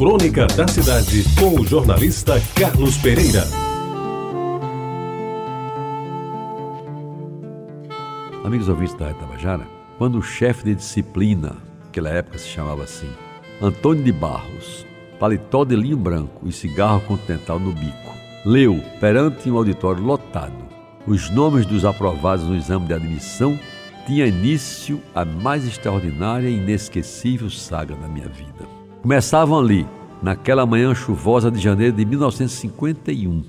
Crônica da Cidade, com o jornalista Carlos Pereira. Amigos ouvintes da Itabajara, quando o chefe de disciplina, naquela época se chamava assim, Antônio de Barros, paletó de linho branco e cigarro continental no bico, leu, perante um auditório lotado, os nomes dos aprovados no exame de admissão, tinha início a mais extraordinária e inesquecível saga da minha vida. Começavam ali, naquela manhã chuvosa de janeiro de 1951,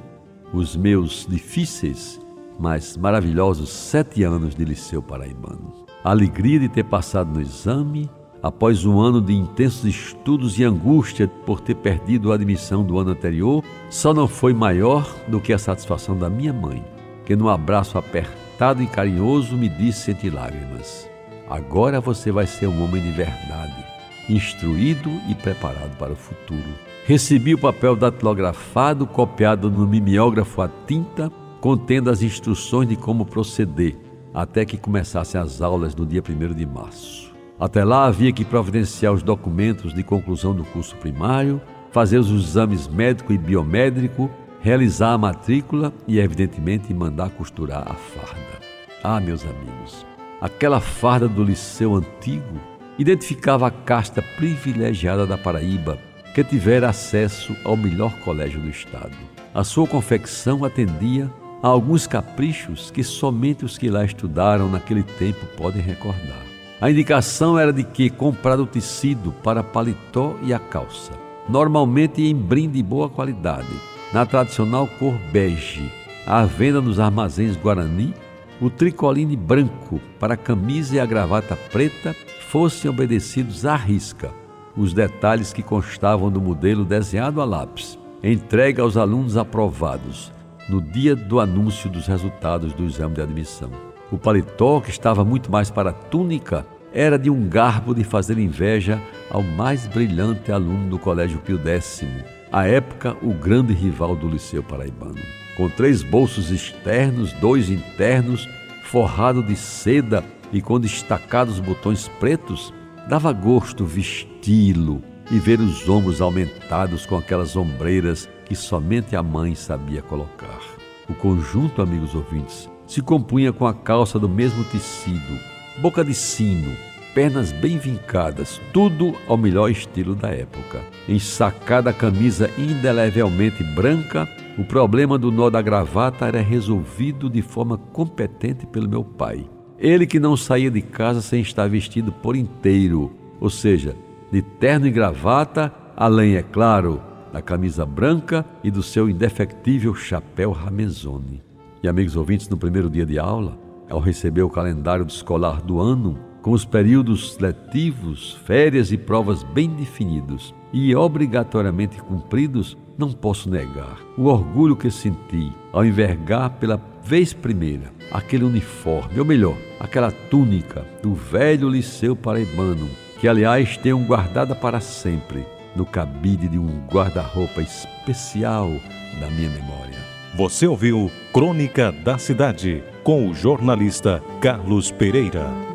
os meus difíceis, mas maravilhosos sete anos de liceu paraibano. A alegria de ter passado no exame, após um ano de intensos estudos e angústia por ter perdido a admissão do ano anterior, só não foi maior do que a satisfação da minha mãe, que num abraço apertado e carinhoso me disse entre lágrimas: Agora você vai ser um homem de verdade instruído e preparado para o futuro. Recebi o papel datilografado, copiado no mimeógrafo a tinta, contendo as instruções de como proceder, até que começassem as aulas no dia 1 de março. Até lá havia que providenciar os documentos de conclusão do curso primário, fazer os exames médico e biomédico, realizar a matrícula e, evidentemente, mandar costurar a farda. Ah, meus amigos, aquela farda do liceu antigo identificava a casta privilegiada da Paraíba, que tivera acesso ao melhor colégio do estado. A sua confecção atendia a alguns caprichos que somente os que lá estudaram naquele tempo podem recordar. A indicação era de que comprar o tecido para paletó e a calça, normalmente em brinde de boa qualidade, na tradicional cor bege, à venda nos armazéns Guarani, o tricoline branco para a camisa e a gravata preta fossem obedecidos à risca os detalhes que constavam do modelo desenhado a lápis, entregue aos alunos aprovados no dia do anúncio dos resultados do exame de admissão. O paletó, que estava muito mais para a túnica, era de um garbo de fazer inveja ao mais brilhante aluno do Colégio Pio X, à época o grande rival do Liceu Paraibano. Com três bolsos externos, dois internos, forrado de seda e com destacados botões pretos, dava gosto vesti-lo e ver os ombros aumentados com aquelas ombreiras que somente a mãe sabia colocar. O conjunto, amigos ouvintes, se compunha com a calça do mesmo tecido, boca de sino, pernas bem vincadas, tudo ao melhor estilo da época. Ensacada a camisa indelevelmente branca, o problema do nó da gravata era resolvido de forma competente pelo meu pai. Ele que não saía de casa sem estar vestido por inteiro, ou seja, de terno e gravata, além, é claro, da camisa branca e do seu indefectível chapéu ramezone. E amigos ouvintes, no primeiro dia de aula, ao receber o calendário escolar do ano, com os períodos letivos, férias e provas bem definidos e obrigatoriamente cumpridos, não posso negar o orgulho que senti ao envergar pela vez primeira aquele uniforme, ou melhor, aquela túnica do velho liceu paraibano, que aliás tenho guardada para sempre no cabide de um guarda-roupa especial da minha memória. Você ouviu Crônica da Cidade com o jornalista Carlos Pereira.